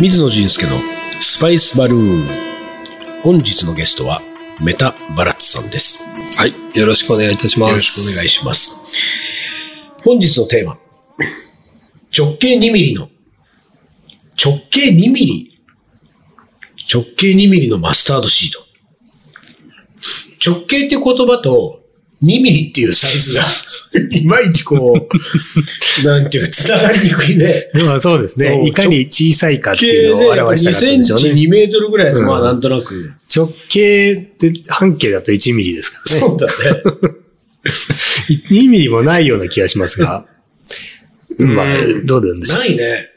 水野仁介のスパイスバルーン。本日のゲストはメタバラッツさんです。はい。よろしくお願いいたします。よろしくお願いします。本日のテーマ。直径2ミリの、直径2ミリ直径2ミリのマスタードシート。直径って言葉と2ミリっていうサイズが、いまいちこう、なんていうか、つながりにくいね。まあそうですうね。んいかに小さいかっていうのを2表したかセンチったんでしょうね。2メートルぐらいだと、うんまあなんとなく。直径って半径だと1ミリですからね。そうだね。2ミリもないような気がしますが。まあ、どうなんでしょう。ないね。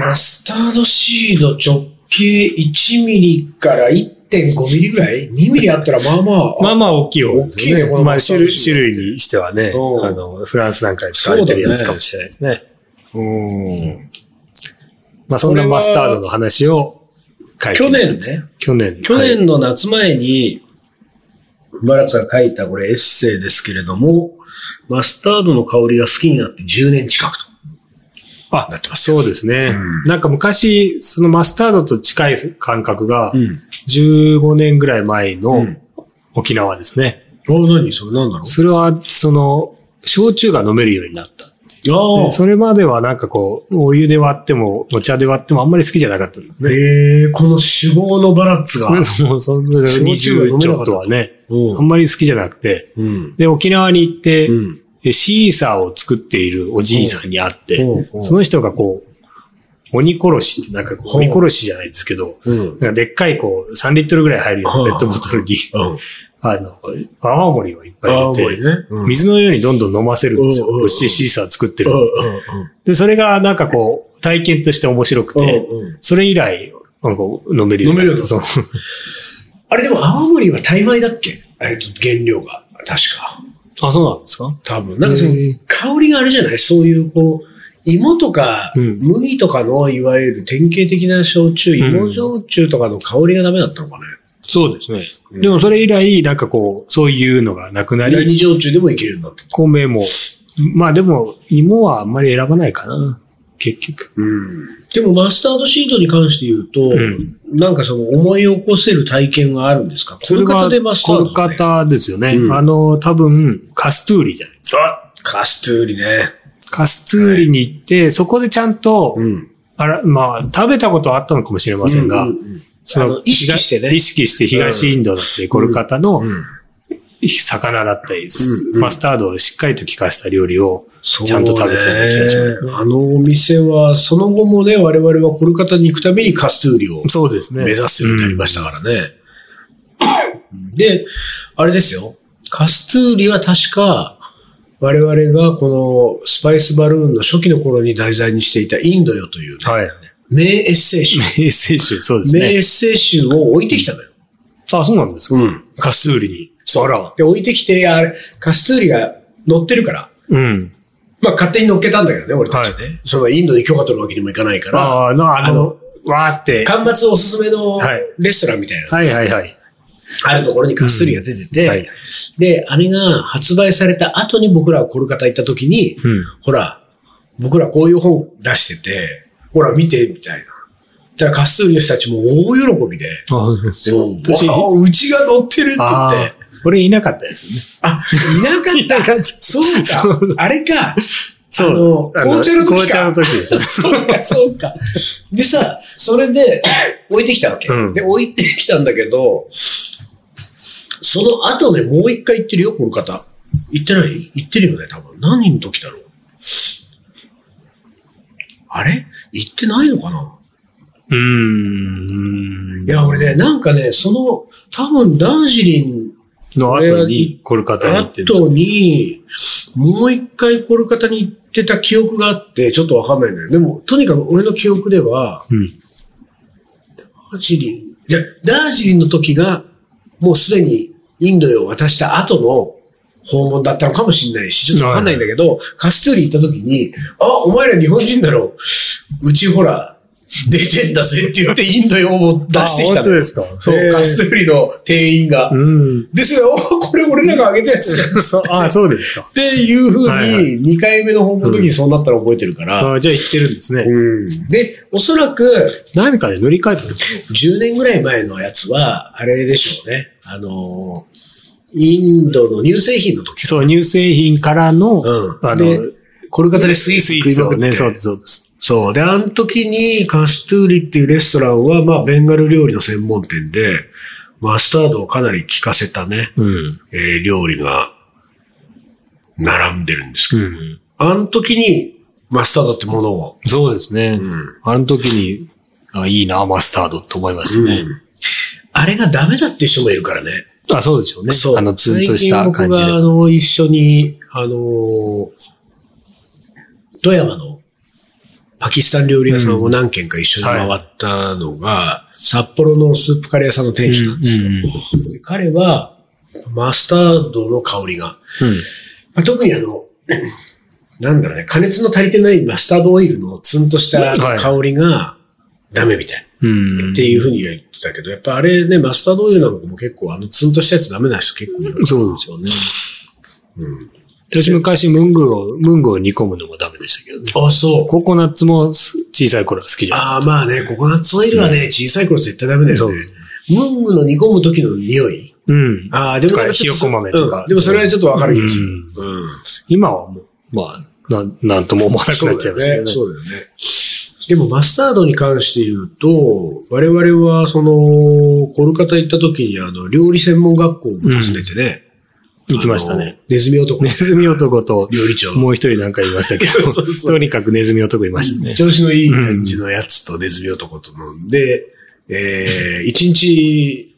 マスタードシード直径1ミリから1.5ミリぐらい ?2 ミリあったらまあまあ。まあまあ大きいよね。大きいねこのまあ種類種類にしてはね、うんあの、フランスなんかで使われてるやつかもしれないですね。うん。まあそんなマスタードの話を書いて去年ね。去年。去はい年の夏前に、バラッツが書いたこれエッセイですけれども、マスタードの香りが好きになって10年近くとあなってますよ。そうですね。うんなんか昔、そのマスタードと近い感覚が、うん。15年ぐらい前うのん。沖縄ですね。あ、何それなんだろそれは、その、焼酎が飲めるようになった。それまではなんかこう、お湯で割っても、お茶で割ってもあんまり好きじゃなかったんですね。ええこの酒豪のバラッツが。そその焼酎が飲20ちょっとはね、うあんまり好きじゃなくて、うん。で、沖縄に行って、うん。でシーサーを作っているおじいさんに会って、うんその人がこう、鬼殺しってなんか鬼殺しじゃないですけど、うん。なんかでっかいこう、3リットルぐらい入るようなペットボトルに、うん。あの、泡盛をいっぱい青入れて、森ね。うん水のようにどんどん飲ませるんですよ。シーサー作ってるで、それがなんかこう、体験として面白くうんて、それ以来、なんか飲めるようになった。あれでも青森はタイ米だっけ？えっと、原料が。確か。あ、そうなんですか？多分。なんかその香りがあれじゃない？そういう、こう、芋とか、うん麦とかの、いわゆる典型的な焼酎、ん芋焼酎とかの香りがダメだったのかね。そうですね。うんでもそれ以来、なんかこう、そういうのがなくなり、何焼酎でもいけるようになった。米も、まあでも、芋はあんまり選ばないかな。結局。うん。でもマスタードシートに関して言うと、うんなんかその思い起こせる体験があるんですか？コルカタでマスターコド、ね。ルカタですよね。うんあの、多分、カストゥーリじゃないそう。カストゥーリね。カストゥーリに行って、そこでちゃんと、ん。あら、まあ、食べたことはあったのかもしれませんが、うんうんうんその意識してね意識して東インドだってコルカタのうん魚だったり、うんうんマスタードをしっかりと効かせた料理をちゃんと食べたような気がしますね。ねあのお店は、その後もね、我々はコルカタに行くためにカストゥーリをそうですね。目指すようになりましたからね。で、あれですよ。カストゥーリは確か、我々がこのスパイスバルーンの初期の頃に題材にしていたインドよという、ねうん。はい。名エッセイ集、名選手、そうですね。名エッセイ集を置いてきたのよ。あ、そうなんですか。うん。カストゥーリに。そう。で、置いてきて、あれ、カストゥーリが乗ってるから、うん。まあ勝手に乗っけたんだけどね、俺たちね。そのインドに許可取るわけにもいかないから、ああ、の、あのわーって。干末おすすめのはいレストランみたいな、はいはいはい。あるところにカストゥーリが出てて、はいで、あれが発売された後に僕らがコルカタ行った時に、うん。ほら、僕らこういう本出してて、ほら見て、みたいな。だからカストゥーリの人たちも大喜びで、あそううちが乗ってるって言あって、ー俺いなかったですね。あ、いなかった。そうそうか。あれか。そう。あの紅茶の時か紅茶の時でしょ。そうか、そうか。でさ、それで置いてきたわけ。うんで、置いてきたんだけど、その後ね、もう一回行ってるよ、この方。行ってない？行ってるよね、多分。何の時だろう？あれ？行ってないのかな？うーん。いや、俺ね、なんかね、その、多分ダージリンの後にコルカタに行ってる後に、もう一回コルカタに行ってた記憶があって、ちょっとわかんないんだよ。でも、とにかく俺の記憶では、うん。ダージリン、じゃ、ダージリンの時が、もうすでにインドへ渡した後の訪問だったのかもしれないし、ちょっとわかんないんだけど、カストゥーリ行った時に、あ、お前ら日本人だろ。うちほら、出てんだぜって言ってインド用を出してきた本当ですかそう、カストゥーリの店員が。うん。ですよ、おこれ俺らがあげたやつじゃん。っ あ、そうですか。ていうふうに、2回目の訪問の時にそうなったら覚えてるから。あじゃあ言ってるんですね。うん。で、おそらく、何かで乗り換えたんですか10年ぐらい前のやつは、あれでしょうね。あのー、インドの乳製品の時。そう、乳製品からの、うん。あでの、、コルカタでスイーツスイ食いまくって。そうです、そうです。そう。で、あの時にカストゥーリっていうレストランは、まあ、ベンガル料理の専門店で、マスタードをかなり効かせたね、うん。えー料理が並んでるんですけど、うん。あの時にマスタードってものを、そうですね。うんあの時に、あ、いいな、マスタードと思いますね。あれがダメだって人もいるからね。あ、そうでしょうね。そう。あの、ツンとした感じで僕が、あ。の、一緒に、あのー富山のパキスタン料理屋さんを何軒か一緒に回ったのが、札幌のスープカレー屋さんの店主なんですよ。うんで彼は、マスタードの香りが、まあ特にあの、なんだろうね、加熱の足りてないマスタードオイルのツンとしたはい香りがダメみたい。うん。うん。っていうふうに言ってたけど、やっぱあれね、マスタードオイルなんかも結構、あのツンとしたやつダメな人結構いる。そうですよね。私昔、ムングを、ムングを煮込むのもダメでしたけどね。あ、そう。ココナッツもす小さい頃は好きじゃなああ、まあね、ココナッツオイルはね、小さい頃絶対ダメだよね。ムングの煮込む時の匂いうん。ああ、でもなんかちょっととかひよこ豆とかうんでもそれはちょっとわかる気がする。うんうん。今はもう、まあ、なん、なんとも思わなくなっちゃいますけどね。そうだよね。でもマスタードに関して言うと、我々はその、コルカタ行った時にあの、料理専門学校を訪ねてね。行きましたね。ネズミ男。ネズミ男と、料理長。もう一人なんかいましたけ そうそうそど、うとにかくネズミ男いましたね。調子のいい感じのやつとネズミ男と飲んで、えー、一日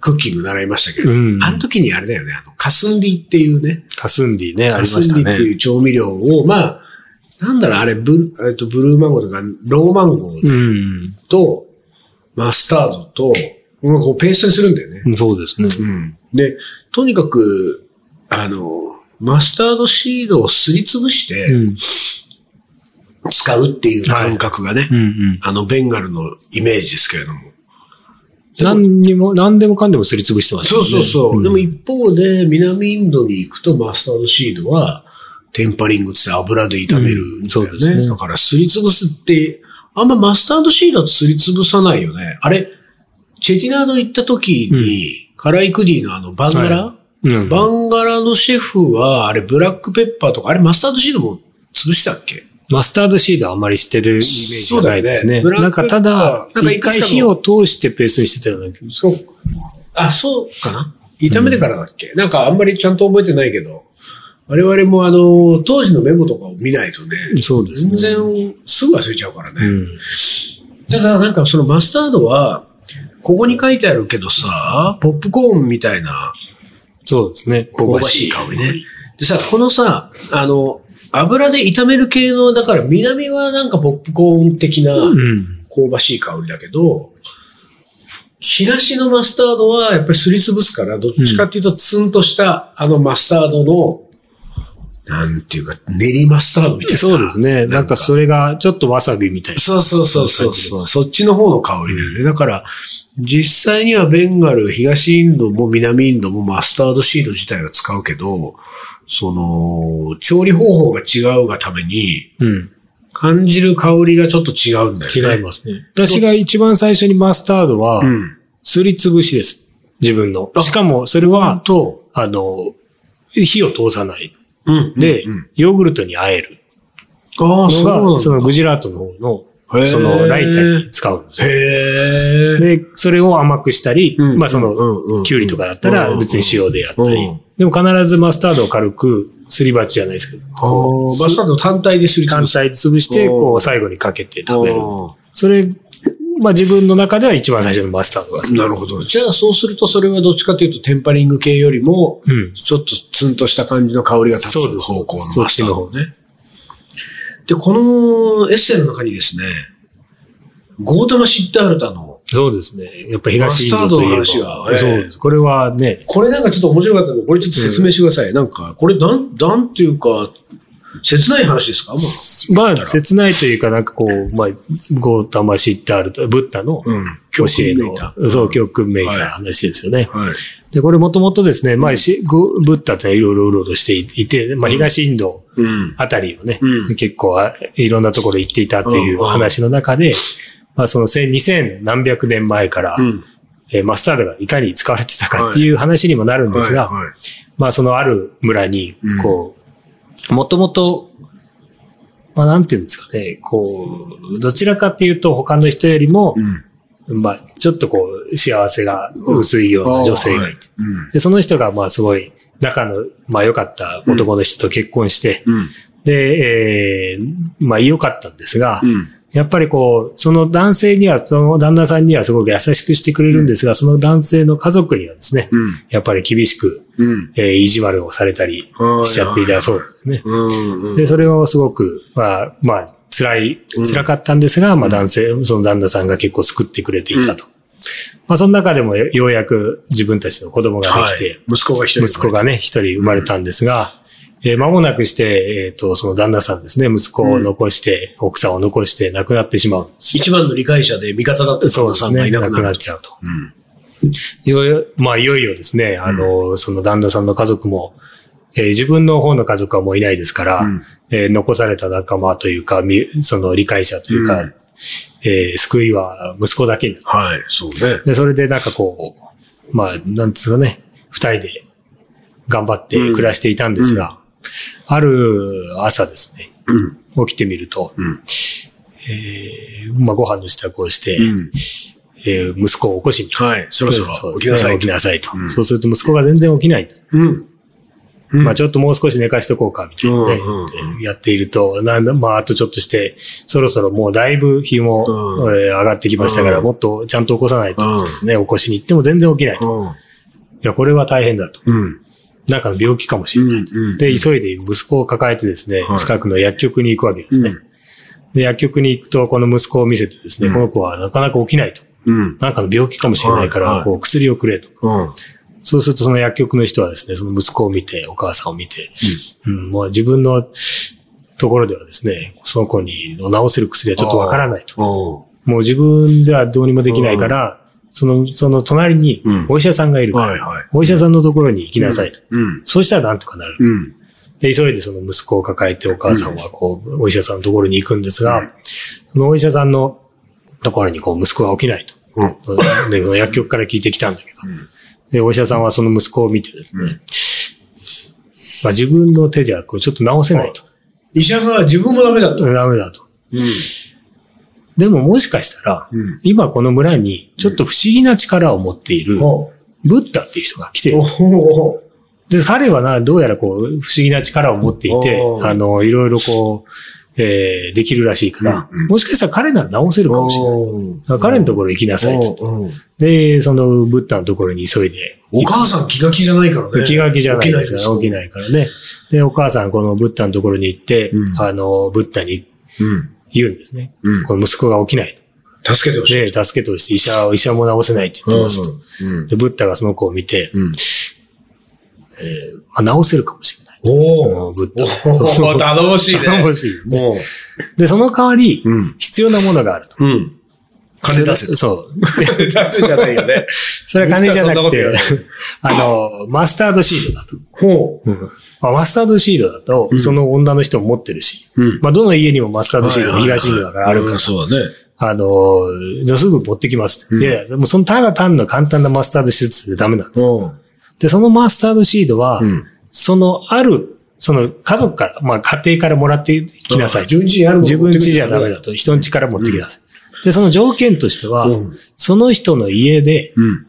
クッキング習いましたけど、うんあの時にあれだよね、あの、カスンディっていうね、カスンディね、ありカましたねスンディって。いう調味料を、まあ、なんだろう、あれ、ブえっとブルーマンゴーとか、ローマンゴーうん。と、マスタードと、まあこうペーストにするんだよね。そうですね。うん。で、とにかく、あの、マスタードシードをすりつぶしてうん。使うっていう感覚がね、うんうん。あの、ベンガルのイメージですけれども。何にも、何でもかんでもすりつぶしてますそうそうそう。んでも一方で、南インドに行くとマスタードシードは、テンパリングって油で炒めるね。うんそうですねだからすりつぶすって、あんまマスタードシードはすりつぶさないよね。あれ、チェティナード行った時に、カライクディのあのバンガラ、はうん。バンガラのシェフは、あれブラックペッパーとか、あれマスタードシードも潰したっけ？マスタードシードはあんまり捨てるイメージがないですね。ねなんかただ、一回火を通してペーストにしてたような気がする。そう。あ、そうかな？炒めてからだっけ、なんかあんまりちゃんと覚えてないけど、我々もあの、当時のメモとかを見ないとね、そうですね。全然すぐ忘れちゃうからね。うん。ただなんかそのマスタードは、ここに書いてあるけどさ、ポップコーンみたいなそうですね。香香ばしい香りね。でさ、このさ、あの、油で炒める系の、だから南はなんかポップコーン的なうん。香ばしい香りだけど、東のマスタードはやっぱりすりつぶすから、どっちかっていうとツンとしたあのマスタードの、なんていうか、練りマスタードみたいな。そうですね。なんかそれがちょっとわさびみたいな。そうそうそうそうそう。そっちの方の香りだよね。だから、実際にはベンガル、東インドも南インドもマスタードシード自体は使うけど、その、調理方法が違うがために、うん。感じる香りがちょっと違うんだよね。違いますね。私が一番最初にマスタードはう、ん。すりつぶしです。自分の。あしかもそれは、と、あの、火を通さない。うん。でうん、ヨーグルトに和えるああ、そうなんだ。そのグジラートの方の、そのライタに使うんですよ。へえ。で、それを甘くしたり、うんまあその、うんうんうんキュウリとかだったら別に塩でやったりうん、でも必ずマスタードを軽くすり鉢じゃないですけど、マスタード単体ですりつ。単体で潰して、うんこう最後にかけて食べる。あそれ、まあ自分の中では一番最初のマスタードが好き。ーなるほど。じゃあそうするとそれはどっちかというとテンパリング系よりも、うん。ちょっとツンとした感じの香りが立つ方向のマスタードね。で、このエッセイの中にですね、ゴータマ・シッダールタの、そうですね。やっぱ東インドといえば。マスタードの話がええそうです。これはね、これなんかちょっと面白かったので、これちょっと説明してください。なんか、これなん、なんていうか、切ない話ですか？ままあ、切ないというか、なんかこう、まあ、ゴータマシッタールと、ブッダのうん。教えの教訓めいた、そう、教訓めいはいた話ですよね。はい。で、これもともとですね、まあ、しゴブッダっていろいろうろうろしていて、まあ、東インドうん。あたりをね、うん。結構あいろんなところ行っていたといううん。話の中で、まあ、その千2000何百年前から、うん。えーマスタードがいかに使われてたかっていう話にもなるんですが、はい。はい。まあ、そのある村にうん、こう、もともと、まあ、なんていうんですかね、こう、どちらかっていうと他の人よりもう、ん。まあ、ちょっとこう、幸せが薄いような女性がいて、うん。で、その人がまあすごい仲の、まあ良かった男の人と結婚して、うん。で、えーまあ良かったんですが、うん。やっぱりこう、その男性には、その旦那さんにはすごく優しくしてくれるんですが、その男性の家族にはですね、うん。やっぱり厳しく、うん。えー意地悪をされたりしちゃっていたそうですね。うん。で、それをすごく、まあ、まあ、辛い、辛かったんですが、まあ男性、その旦那さんが結構救ってくれていたと。まあ、その中でもよようやく自分たちの子供ができて、はい息子が一人。息子がね、一人生まれたんですが、えー間もなくして、えっ、と、その旦那さんですね、息子を残して、奥さんを残して亡くなってしまう。一番の理解者で味方だった旦那さんがそうですね、亡くいなくなっちゃうと。うん。いよいよ、まあ、いよいよですね、あの、その旦那さんの家族も、えー自分の方の家族はもういないですから、うんえー残された仲間というか、みその理解者というか、うんえー救いは息子だけになるはい、そうね。で、それでなんかこう、まあ、なんつうかね、二人で頑張って暮らしていたんですが、ある朝ですね、うん。起きてみると、うん。えーまあ、ご飯の支度をして、うん。えー息子を起こしに来たはい、そろそろ起きなさい。起きなさいと、うんそうすると息子が全然起きない。うん。まあちょっともう少し寝かしとこうか、みたいなね、うんうんやっていると、なんだまああとちょっとして、そろそろもうだいぶ日も、うんえー上がってきましたから、うんもっとちゃんと起こさないと、うんね、起こしに行っても全然起きないと。うん。いや、これは大変だと。うん。なんかの病気かもしれない。うん。で、急いで息子を抱えてですね、はい近くの薬局に行くわけですね。うんで、薬局に行くと、この息子を見せてですね、うんこの子はなかなか起きないと。うん。なんかの病気かもしれないから、こう薬をくれと。うん。そうするとその薬局の人はですね、その息子を見て、お母さんを見て、うん、もう自分のところではですね、その子に治せる薬はちょっとわからないと。と。もう自分ではどうにもできないから、その、その隣にうんお医者さんがいるから、はいはい。お医者さんのところに行きなさいと。うん。そうしたらなんとかなる。うん。で、急いでその息子を抱えてお母さんはこう、お医者さんのところに行くんですが、うんそのお医者さんのところにこう、息子が起きないと。うん。で、薬局から聞いてきたんだけど、うんで、お医者さんはその息子を見てですね、まあ、自分の手じゃこうちょっと治せないと。医者が自分もダメだと。ダメだと。うん。でももしかしたら、うん。今この村にちょっと不思議な力を持っている、おブッダっていう人が来てる。おで、彼はな、どうやらこう、不思議な力を持っていてあの、いろいろこう、えーできるらしいから、うんうんもしかしたら彼なら治せるかもしれない。彼のところ行きなさいっつって。おで、そのブッダのところに急いで。お母さん気が気じゃないからね。気が気じゃないですから、起きい。ないからね。で、お母さん、このブッダのところに行って、うんあの、ブッダにうん。言うんですね。うん。この息子が起きない。助けてほしい。で、助けてほしい。医者は、医者も治せないって言ってますと。うん。で、ブッダがその子を見て、うん。えーまあ、治せるかもしれない。おお。ブッダ。おお、頼もしいね。頼もしいよね。もで、その代わり、う。うん。必要なものがあると。うん。金出せと。そう。出せじゃないよね。それは金じゃなくて あの、マスタードシードだと。ほまあ、マスタードシードだと、うんその女の人も持ってるし、う。うん。まあ、どの家にもマスタードシード、東インドだからあるから、そうだね。あの、じゃあすぐ持ってきます。うんいやいや、もうそのただ単の簡単なマスタードシードでダメなの。うん。で、そのマスタードシードは、うん。そのある、その家族から、まあ家庭からもらってきなさい。自分家じゃダメだと。人ん家から持ってきなさい。で、その条件としては、うん。その人の家で、うん。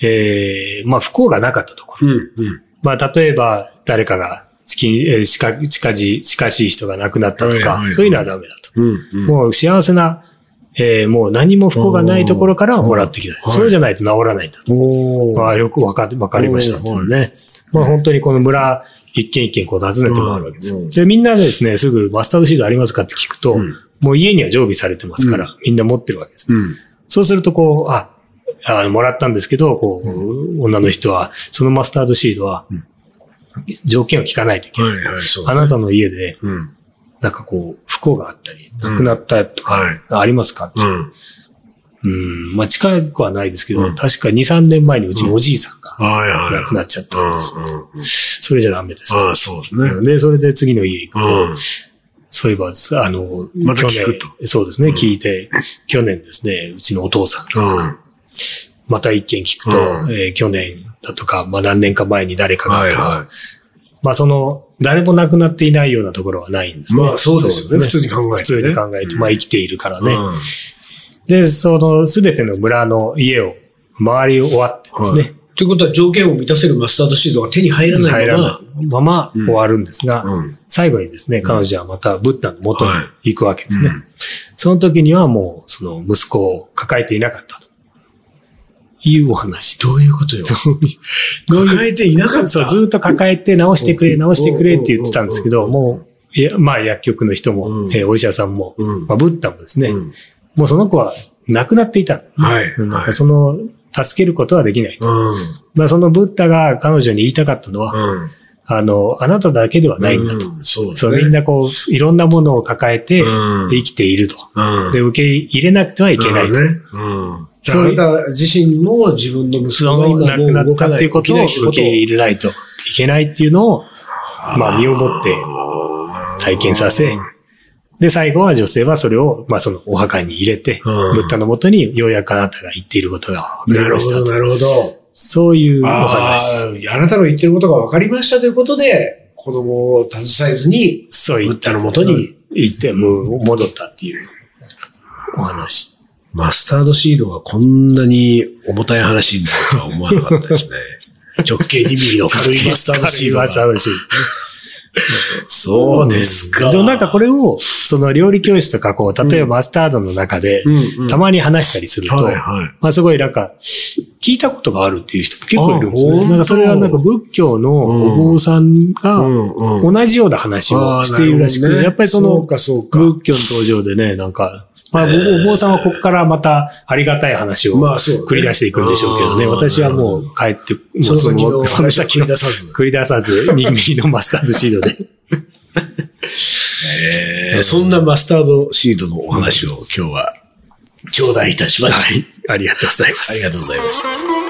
えー、まあ不幸がなかったところ。うん。うん。まあ例えば誰かが近えー近近し近しい人が亡くなったとかそういうのはダメだと。うん。もう幸せな、えーもう何も不幸がないところからもらってきた。はいそうじゃないと治らないんだと。おまあよくわかわかりましたね。まあ本当にこの村一軒一軒こう訪ねて回るわけですで、みんなでですね、すぐマスタードシートありますかって聞くと、うんもう家には常備されてますから、みんな持ってるわけです。うん。そうするとこう、あ、あもらったんですけど、こう、女の人は、そのマスタードシードは、条件を聞かないといけない。あなたの家で、うん。なんかこう、不幸があったり、亡くなったとはいか、ありますか？うん。うん、まあ近くはないですけど、うん確か2、3年前にうちのおじいさんが。亡くなっちゃったんです。それじゃダメです。ああ、そうですね。で、それで次の家行くと、うん。そういえば、あの、また去聞くと。年、そうですね、うん。聞いて、去年ですね、うちのお父さんが、うん。また一件聞くと、うん。えー去年だとか、まあ何年か前に誰かがとか、はい。はまあその、誰も亡くなっていないようなところはないんですね。まあそうですよね。普通に考えてね。普通に考えて、まあ生きているからい。ね。うん。で、そのすべての村の家を回り終わってですね、ということは条件を満たせるマスタードシードが手に入らないまま入らな、いまま終わるんですが、うん最後にですね、彼女はまたブッダの元に行くわけですね。うんその時にはもう、その息子を抱えていなかったと。いうお話。どういうことよ。抱えていなかった。ずっと抱えて直してくれ、うん直してくれって言ってたんですけど、うんもう、いや、まあ薬局の人も、うんえーお医者さんも、うんまあブッダもですね、うんもうその子は亡くなっていた。はいうんなんはいかその、助けることはできない。うん。まあそのブッダが彼女に言いたかったのは、うん。あの、あなただけではないんだと。うんそうだねそう、みんなこう、いろんなものを抱えてうん生きていると。うん。で、受け入れなくてはいけないと。ね。うん。そういうあなた自身も自分の息子が今亡くなったっていうことを受け入れないといけないっていうのを、まあ身をもって体験させ、で、最後は女性はそれを、まあそのお墓に入れて、うんブッダのもとにようやくあなたが言っていることが分かなるほど、りましたと。なるほど。そういうおあ話。あ、あなたの言ってることが分かりましたということで、子供を携えずに、そうブッダのもとに行って、もう戻ったっていうお話。マスタードシードがこんなに重たい話になるとは思わなかったですね。直径2ミリの軽いマスタードシードが。軽いマスタードシード。そうですか。でもなんかこれを、その料理教室とかこう、例えばマスタードの中で、たまに話したりすると、はいはい。まあすごいなんか、聞いたことがあるっていう人も結構いるんですね。なんかそれはなんか仏教のお坊さんが。同じような話をしているらしく、やっぱりその。仏教の登場でね、なんか、まあ、お坊さんはここからまたありがたい話を繰り出していくんでしょうけどね。あー私はもう帰って、もうその先の繰り出さず。繰り出さず、のマスタードシードで。えーそんなマスタードシードのお話を今日は頂戴いたしました。ありがとうございます。ありがとうございました。